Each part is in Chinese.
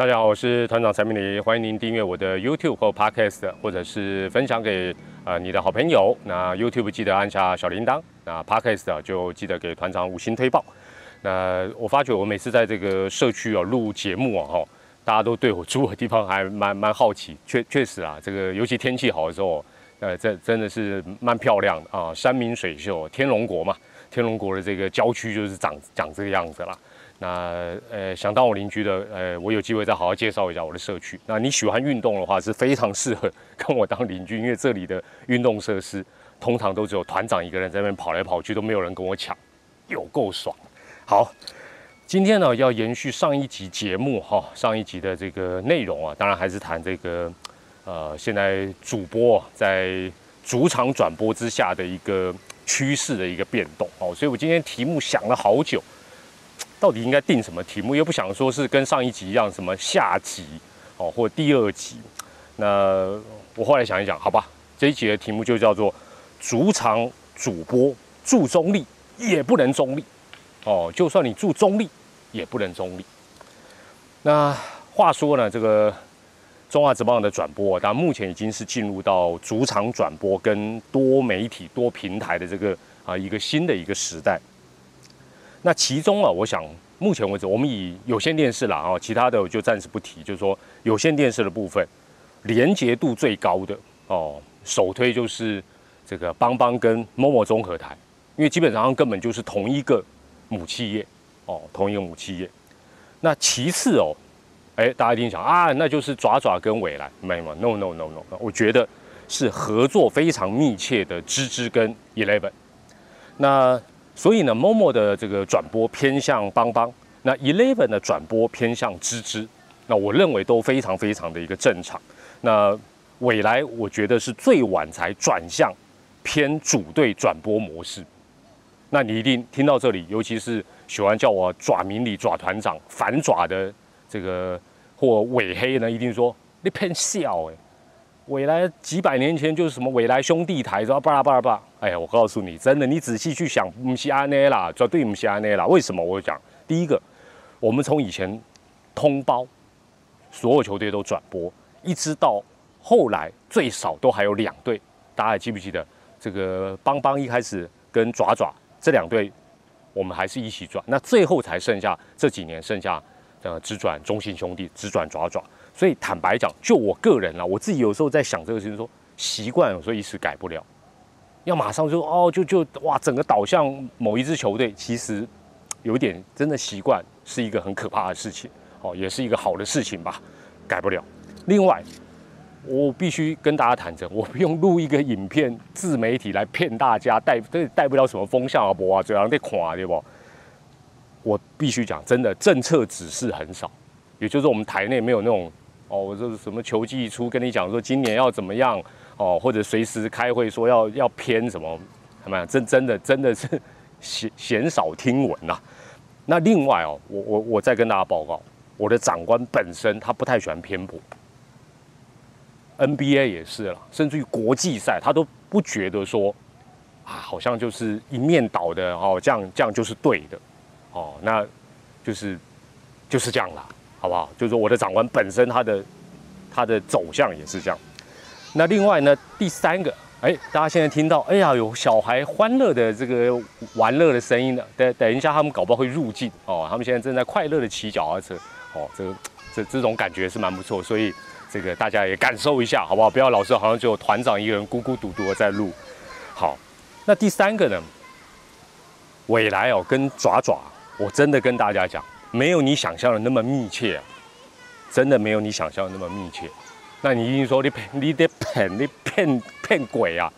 大家好，我是团长陈明礼，欢迎您订阅我的 YouTube 或 Podcast，或者是分享给呃你的好朋友。那 YouTube 记得按下小铃铛，那 Podcast 就记得给团长五星推报。那我发觉我每次在这个社区啊录节目啊哈，大家都对我住的地方还蛮蛮好奇，确确实啊，这个尤其天气好的时候，呃，这真的是蛮漂亮的啊，山明水秀，天龙国嘛，天龙国的这个郊区就是长长这个样子啦。那呃，想当我邻居的，呃，我有机会再好好介绍一下我的社区。那你喜欢运动的话，是非常适合 跟我当邻居，因为这里的运动设施通常都只有团长一个人在那边跑来跑去，都没有人跟我抢，有够爽。好，今天呢要延续上一集节目哈，上一集的这个内容啊，当然还是谈这个呃，现在主播在主场转播之下的一个趋势的一个变动哦，所以我今天题目想了好久。到底应该定什么题目？又不想说是跟上一集一样，什么下集哦，或第二集。那我后来想一想，好吧，这一集的题目就叫做“主场主播注中立也不能中立”。哦，就算你注中立，也不能中立。那话说呢，这个中华职棒的转播，但目前已经是进入到主场转播跟多媒体、多平台的这个啊一个新的一个时代。那其中啊，我想目前为止，我们以有线电视啦啊，其他的我就暂时不提。就是说有线电视的部分，连接度最高的哦，首推就是这个邦邦跟某某综合台，因为基本上根本就是同一个母企业哦，同一个母企业。那其次哦，哎，大家一定想啊，那就是爪爪跟未来，没有，no no no no，我觉得是合作非常密切的芝芝跟 Eleven。那所以呢，Momo 的这个转播偏向邦邦，那 Eleven 的转播偏向芝芝，那我认为都非常非常的一个正常。那未来我觉得是最晚才转向偏主队转播模式。那你一定听到这里，尤其是喜欢叫我爪明理爪团长反爪的这个或尾黑呢，一定说你偏笑哎。未来几百年前就是什么未来兄弟台，是吧？巴拉巴拉巴拉。哎呀，我告诉你，真的，你仔细去想，不是安内啦，绝对不是安内啦。为什么？我讲，第一个，我们从以前通包，所有球队都转播，一直到后来最少都还有两队，大家还记不记得？这个邦邦一开始跟爪爪这两队，我们还是一起转，那最后才剩下这几年剩下呃只转中信兄弟，只转爪爪。所以坦白讲，就我个人啊，我自己有时候在想这个事情，说习惯有时候一时改不了，要马上就哦，就就哇，整个导向某一支球队，其实有点真的习惯是一个很可怕的事情，哦，也是一个好的事情吧，改不了。另外，我必须跟大家坦诚，我不用录一个影片自媒体来骗大家，带这带不了什么风向啊，不啊，这样得垮对不？我必须讲，真的政策指示很少，也就是我们台内没有那种。哦，我这是什么球季一出跟你讲说今年要怎么样哦，或者随时开会说要要偏什么，怎么样？真真的真的是 鲜鲜少听闻呐。那另外哦，我我我再跟大家报告，我的长官本身他不太喜欢偏颇，NBA 也是了，甚至于国际赛他都不觉得说啊，好像就是一面倒的哦，这样这样就是对的哦，那就是就是这样啦。好不好？就是说，我的长官本身他的他的走向也是这样。那另外呢，第三个，哎，大家现在听到，哎呀，有小孩欢乐的这个玩乐的声音了。等等一下，他们搞不好会入境哦。他们现在正在快乐的骑脚踏车，哦，这个这这种感觉是蛮不错。所以这个大家也感受一下，好不好？不要老是好像只有团长一个人孤孤独独的在录。好，那第三个呢，未来哦，跟爪爪，我真的跟大家讲。没有你想象的那么密切啊，真的没有你想象的那么密切。那你一定说你骗你得骗你骗骗鬼啊！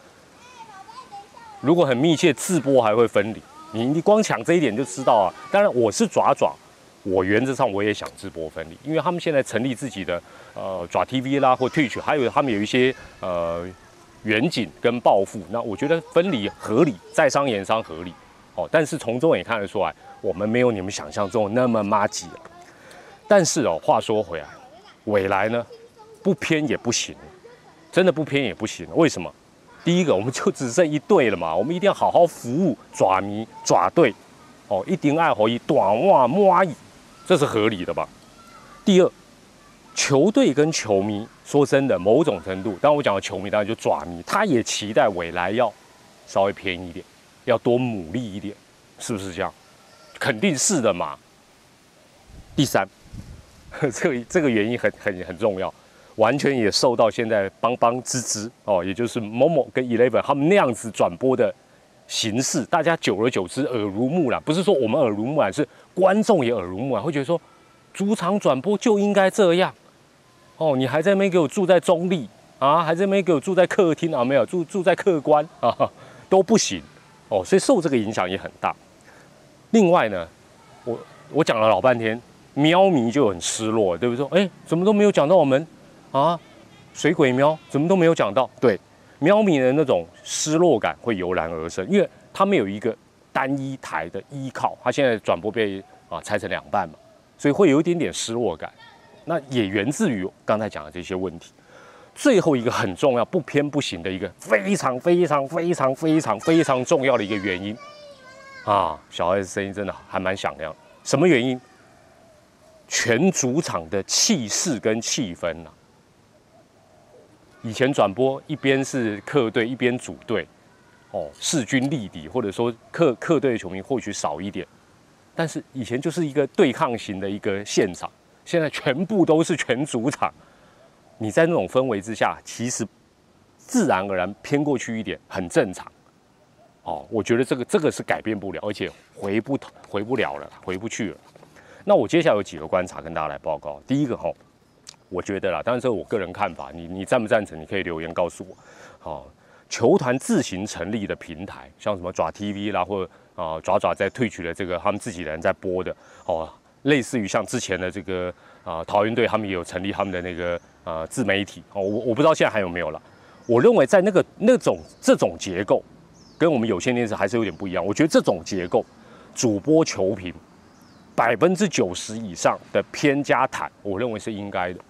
如果很密切，自播还会分离。你你光抢这一点就知道啊。当然我是爪爪，我原则上我也想自播分离，因为他们现在成立自己的呃爪 TV 啦或 Twitch，还有他们有一些呃远景跟抱负。那我觉得分离合理，在商言商合理。哦，但是从中也看得出来。我们没有你们想象中那么妈吉，但是哦，话说回来，未来呢，不偏也不行，真的不偏也不行。为什么？第一个，我们就只剩一队了嘛，我们一定要好好服务爪迷爪队，哦，一定爱好一短袜摸阿姨这是合理的吧？第二，球队跟球迷，说真的，某种程度，当我讲的球迷，当然就爪迷，他也期待未来要稍微便宜一点，要多努力一点，是不是这样？肯定是的嘛。第三，这个这个原因很很很重要，完全也受到现在邦邦之之哦，也就是某某跟 Eleven 他们那样子转播的形式，大家久而久之耳濡目染，不是说我们耳濡目染，是观众也耳濡目染，会觉得说主场转播就应该这样。哦，你还在那边给我住在中立啊？还在那边给我住在客厅啊？没有住住在客官啊，都不行哦。所以受这个影响也很大。另外呢，我我讲了老半天，喵迷就很失落，对不对？哎，怎么都没有讲到我们啊？水鬼喵怎么都没有讲到？对，喵迷的那种失落感会油然而生，因为他们有一个单一台的依靠，他现在转播被啊拆成两半嘛，所以会有一点点失落感。那也源自于刚才讲的这些问题。最后一个很重要、不偏不行的一个非常非常非常非常非常重要的一个原因啊，小 S 声音真的还蛮响亮。什么原因？全主场的气势跟气氛呐。以前转播一边是客队，一边主队，哦，势均力敌，或者说客客队的球迷或许少一点，但是以前就是一个对抗型的一个现场。现在全部都是全主场，你在那种氛围之下，其实自然而然偏过去一点，很正常。哦，我觉得这个这个是改变不了，而且回不回不了了，回不去了。那我接下来有几个观察跟大家来报告。第一个哈，我觉得啦，当然这是我个人看法，你你赞不赞成？你可以留言告诉我。好，球团自行成立的平台，像什么爪 TV 啦，或啊爪爪在退取的这个他们自己人在播的，哦。类似于像之前的这个啊，桃园队他们也有成立他们的那个啊自媒体哦，我我不知道现在还有没有了。我认为在那个那种这种结构，跟我们有线电视还是有点不一样。我觉得这种结构，主播球评百分之九十以上的偏加谈，我认为是应该的。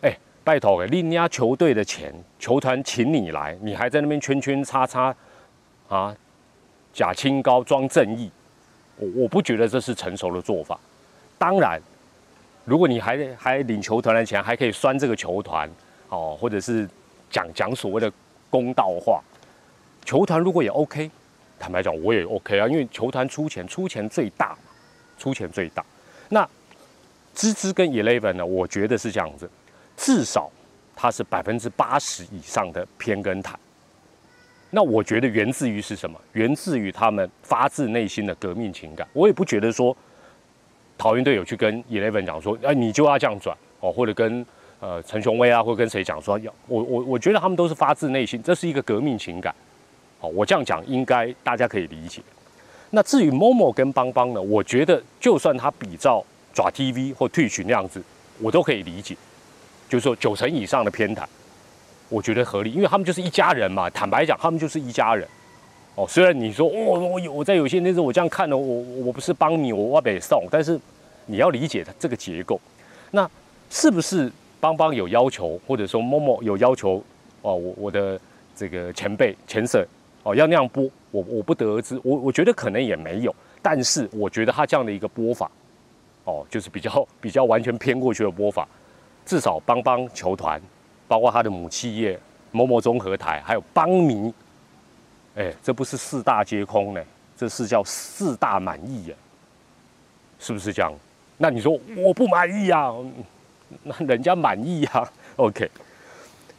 哎，拜托，另家球队的钱，球团请你来，你还在那边圈圈叉叉啊，假清高装正义，我我不觉得这是成熟的做法。当然，如果你还还领球团的钱，还可以拴这个球团哦，或者是讲讲所谓的公道话，球团如果也 OK，坦白讲我也 OK 啊，因为球团出钱出钱最大嘛，出钱最大。那芝芝跟 Eleven 呢，我觉得是这样子，至少它是百分之八十以上的偏跟台。那我觉得源自于是什么？源自于他们发自内心的革命情感。我也不觉得说。桃园队友去跟 Eleven 讲说，哎，你就要这样转哦，或者跟呃陈雄威啊，或者跟谁讲说，要我我我觉得他们都是发自内心，这是一个革命情感，哦，我这样讲应该大家可以理解。那至于 Momo 跟邦邦呢，我觉得就算他比照爪 TV 或退群那样子，我都可以理解，就是说九成以上的偏袒，我觉得合理，因为他们就是一家人嘛。坦白讲，他们就是一家人。哦，虽然你说哦，我有我在有些那时候我这样看的，我我不是帮你，我我北送，但是你要理解它这个结构。那是不是邦邦有要求，或者说某某有要求？哦，我我的这个前辈前省哦要那样播，我我不得而知。我我觉得可能也没有，但是我觉得他这样的一个播法，哦，就是比较比较完全偏过去的播法。至少帮帮球团，包括他的母企业某某综合台，还有邦迷。哎，这不是四大皆空呢，这是叫四大满意呀，是不是这样？那你说我不满意呀？那人家满意呀。OK，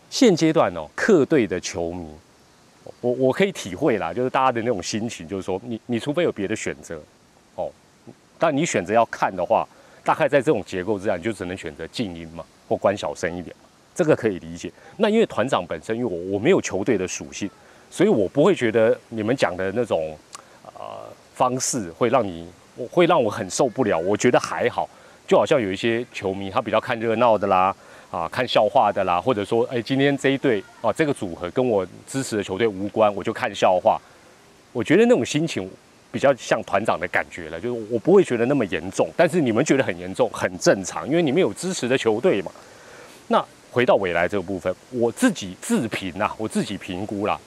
现阶段哦，客队的球迷，我我可以体会啦，就是大家的那种心情，就是说，你你除非有别的选择哦，但你选择要看的话，大概在这种结构之下，你就只能选择静音嘛，或关小声一点，这个可以理解。那因为团长本身，因为我我没有球队的属性。所以我不会觉得你们讲的那种，呃，方式会让你，会让我很受不了。我觉得还好，就好像有一些球迷他比较看热闹的啦，啊，看笑话的啦，或者说，哎，今天这一队啊，这个组合跟我支持的球队无关，我就看笑话。我觉得那种心情比较像团长的感觉了，就是我不会觉得那么严重，但是你们觉得很严重，很正常，因为你们有支持的球队嘛。那回到未来这个部分，我自己自评呐，我自己评估啦。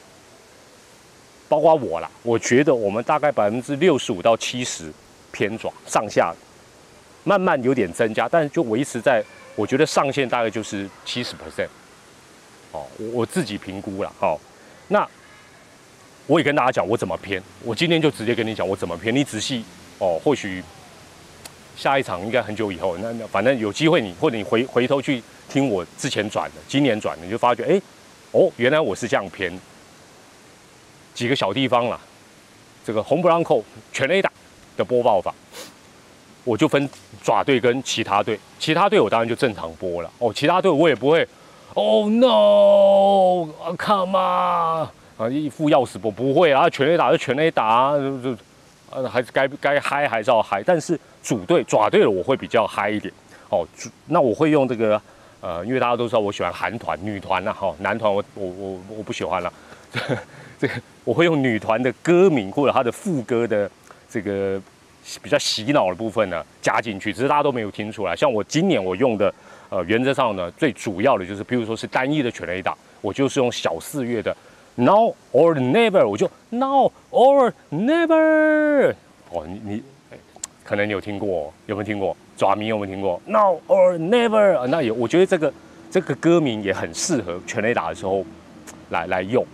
包括我啦，我觉得我们大概百分之六十五到七十偏爪上下，慢慢有点增加，但是就维持在我觉得上限大概就是七十 percent。哦，我我自己评估了，好，那我也跟大家讲我怎么偏，我今天就直接跟你讲我怎么偏，你仔细哦，或许下一场应该很久以后，那那反正有机会你或者你回回头去听我之前转的，今年转的，你就发觉哎，哦，原来我是这样偏，几个小地方啦，这个红不让扣全 A 打的播报法。我就分爪队跟其他队，其他队我当然就正常播了哦。其他队我也不会，Oh no，Come on，啊一副要死播不会啊，全 A 打就全 A 打，就就呃还是该该嗨还是要嗨。但是主队爪队的我会比较嗨一点哦。那我会用这个呃，因为大家都知道我喜欢韩团、女团呐，哈，男团我我我我不喜欢了。这个我会用女团的歌名或者她的副歌的这个。比较洗脑的部分呢，加进去，只是大家都没有听出来。像我今年我用的，呃，原则上呢，最主要的就是，比如说是单一的全雷达，我就是用小四月的 Now or Never，我就 Now or Never。哦，你你，可能你有听过，有没有听过？爪迷有没有听过 Now or Never？那也，我觉得这个这个歌名也很适合全雷达的时候来来用。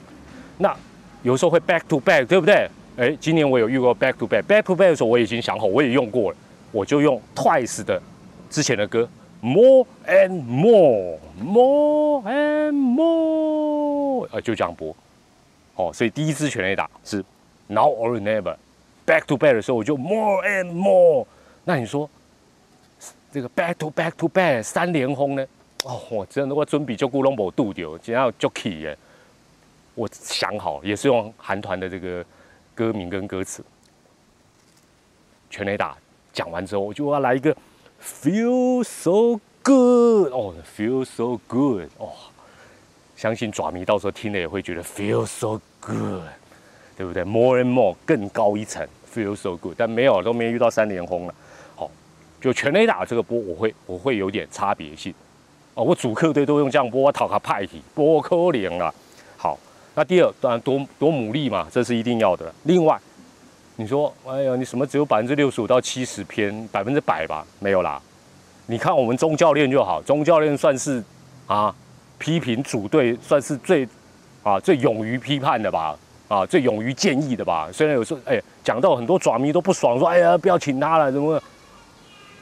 那有时候会 Back to Back，对不对？哎，今年我有遇过 back to back，back to back 的时候我已经想好，我也用过了，我就用 Twice 的之前的歌，More and More，More and More，呃，就这样播，哦，所以第一支全雷打是 Now or Never，back to back 的时候我就 More and More，那你说这个 back to back to back 三连轰呢？哦，我真的我准备就咕隆博度掉，今天要 jokey 耶，我想好也是用韩团的这个。歌名跟歌词，全雷打讲完之后，我就要来一个 feel so good 哦，feel so good 哦，相信爪迷到时候听了也会觉得 feel so good，对不对？More and more 更高一层 feel so good，但没有都没遇到三连轰了。好，就全雷打这个波，我会我会有点差别性哦。我主客队都用这样波，我讨他派体波可怜了。那第二，当然多多努力嘛，这是一定要的。另外，你说，哎呀，你什么只有百分之六十五到七十偏百分之百吧？没有啦。你看我们钟教练就好，钟教练算是啊批评组队算是最啊最勇于批判的吧，啊最勇于建议的吧。虽然有时候哎讲到很多爪迷都不爽，说哎呀不要请他了，怎么？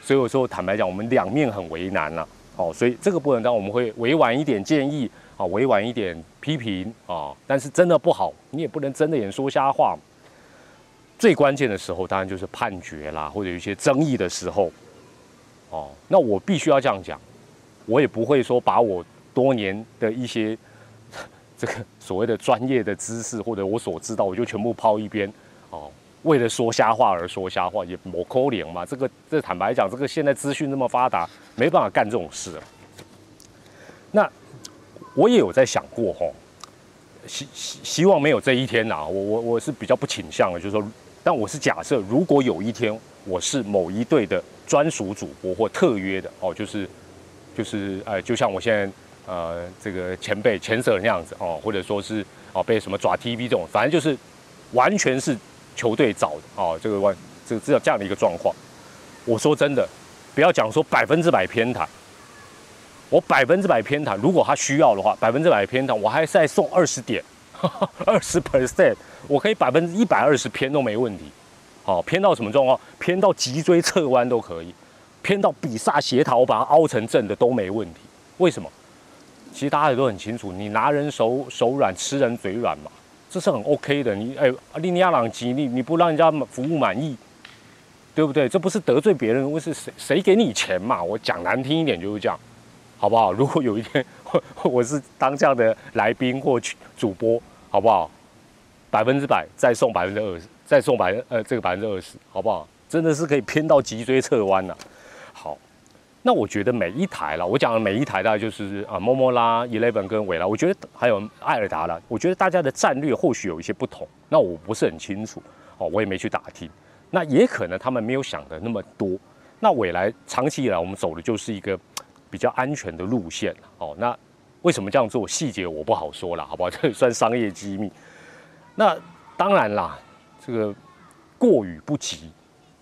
所以有时候坦白讲，我们两面很为难了。哦，所以这个部分当然我们会委婉一点建议。啊，委婉一点批评啊，但是真的不好，你也不能睁着眼说瞎话。最关键的时候，当然就是判决啦，或者有一些争议的时候。哦，那我必须要这样讲，我也不会说把我多年的一些 这个所谓的专业的知识或者我所知道，我就全部抛一边。哦，为了说瞎话而说瞎话，也抹口脸嘛。这个这坦白讲，这个现在资讯那么发达，没办法干这种事。那。我也有在想过吼，希希希望没有这一天呐。我我我是比较不倾向的，就是说，但我是假设，如果有一天我是某一队的专属主播或特约的哦，就是就是呃，就像我现在呃这个前辈前舍那样子哦，或者说是哦被什么抓 TV 这种，反正就是完全是球队找的哦，这个完这个这样这样的一个状况。我说真的，不要讲说百分之百偏袒。我百分之百偏袒，如果他需要的话，百分之百偏袒，我还再送二十点，二十 percent，我可以百分之一百二十偏都没问题。好，偏到什么状况？偏到脊椎侧弯都可以，偏到比萨斜塔，我把它凹成正的都没问题。为什么？其实大家也都很清楚，你拿人手手软，吃人嘴软嘛，这是很 OK 的。你哎，利尼亚朗吉，你你不让人家服务满意，对不对？这不是得罪别人，我是谁谁给你钱嘛？我讲难听一点就是这样。好不好？如果有一天 我是当这样的来宾或主播，好不好？百分之百再送百分之二十，再送百呃这个百分之二十，好不好？真的是可以偏到脊椎侧弯了。好，那我觉得每一台了，我讲的每一台大概就是啊，摩摩拉、Eleven 跟伟拉，我觉得还有艾尔达了。我觉得大家的战略或许有一些不同，那我不是很清楚哦，我也没去打听。那也可能他们没有想的那么多。那未来长期以来我们走的就是一个。比较安全的路线哦，那为什么这样做？细节我不好说了，好不好？这 算商业机密。那当然啦，这个过与不及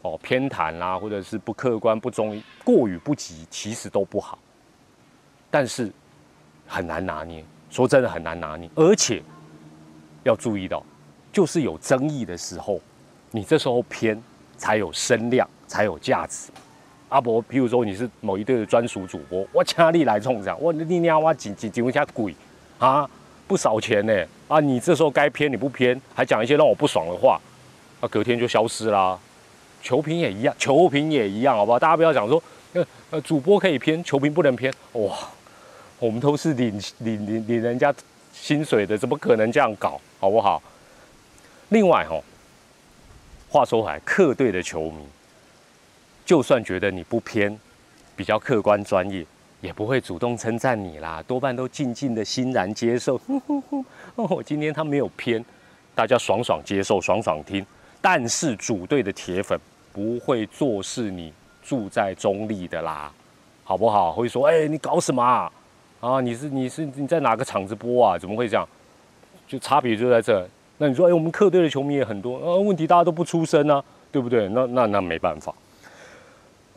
哦偏袒啦，或者是不客观、不中、过与不及，其实都不好。但是很难拿捏，说真的很难拿捏，而且要注意到，就是有争议的时候，你这时候偏才有声量，才有价值。阿伯，譬如说你是某一队的专属主播，我请你来冲场，我你娘我几几几下鬼啊，不少钱呢啊！你这时候该偏你不偏，还讲一些让我不爽的话，啊，隔天就消失啦。球评也一样，球评也一样，好不好？大家不要讲说，呃呃，主播可以偏，球评不能偏，哇，我们都是领领领领人家薪水的，怎么可能这样搞，好不好？另外哈，话说回来，客队的球迷。就算觉得你不偏，比较客观专业，也不会主动称赞你啦，多半都静静的欣然接受。哦，今天他没有偏，大家爽爽接受，爽爽听。但是主队的铁粉不会坐视你住在中立的啦，好不好？会说，哎，你搞什么啊？啊，你是你是你在哪个场子播啊？怎么会这样？就差别就在这。那你说，哎，我们客队的球迷也很多，呃，问题大家都不出声啊，对不对？那那那没办法。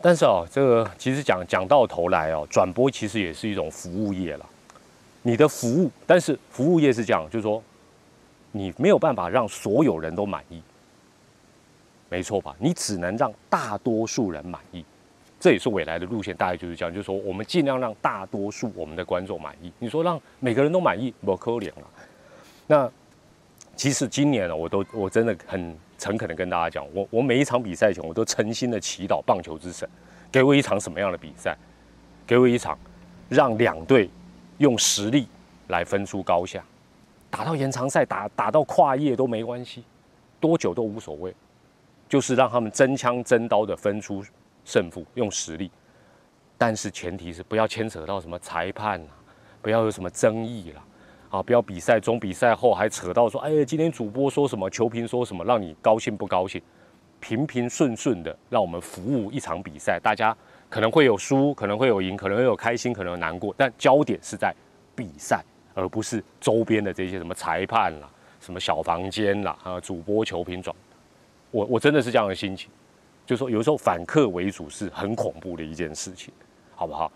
但是哦，这个其实讲讲到头来哦，转播其实也是一种服务业了。你的服务，但是服务业是这样，就是说，你没有办法让所有人都满意，没错吧？你只能让大多数人满意，这也是未来的路线，大概就是这样，就是说，我们尽量让大多数我们的观众满意。你说让每个人都满意，不可怜了。那其实今年呢，我都我真的很。诚恳的跟大家讲，我我每一场比赛前，我都诚心的祈祷棒球之神，给我一场什么样的比赛？给我一场让两队用实力来分出高下，打到延长赛，打打到跨夜都没关系，多久都无所谓，就是让他们真枪真刀的分出胜负，用实力。但是前提是不要牵扯到什么裁判啊，不要有什么争议了。啊不要比赛中、比赛后还扯到说，哎，今天主播说什么，球评说什么，让你高兴不高兴？平平顺顺的，让我们服务一场比赛。大家可能会有输，可能会有赢，可能会有开心，可能难过，但焦点是在比赛，而不是周边的这些什么裁判啦、什么小房间啦、啊主播、球评转。我我真的是这样的心情，就说有时候反客为主是很恐怖的一件事情，好不好？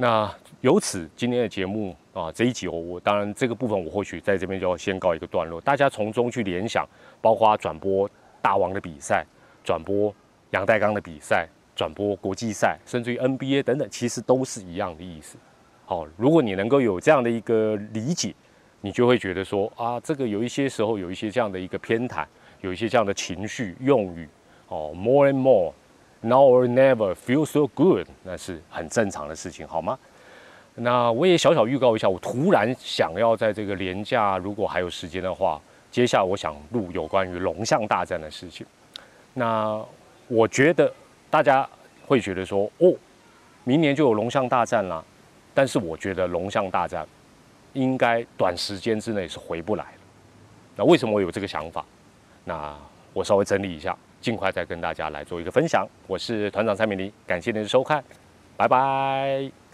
那由此今天的节目啊，这一集我我当然这个部分我或许在这边就要先告一个段落，大家从中去联想，包括转播大王的比赛，转播杨代刚的比赛，转播国际赛，甚至于 NBA 等等，其实都是一样的意思。好，如果你能够有这样的一个理解，你就会觉得说啊，这个有一些时候有一些这样的一个偏袒，有一些这样的情绪用语，哦，more and more。Now or never feel so good，那是很正常的事情，好吗？那我也小小预告一下，我突然想要在这个年假，如果还有时间的话，接下来我想录有关于龙象大战的事情。那我觉得大家会觉得说，哦，明年就有龙象大战了，但是我觉得龙象大战应该短时间之内是回不来了。那为什么我有这个想法？那我稍微整理一下。尽快再跟大家来做一个分享，我是团长蔡美玲，感谢您的收看，拜拜。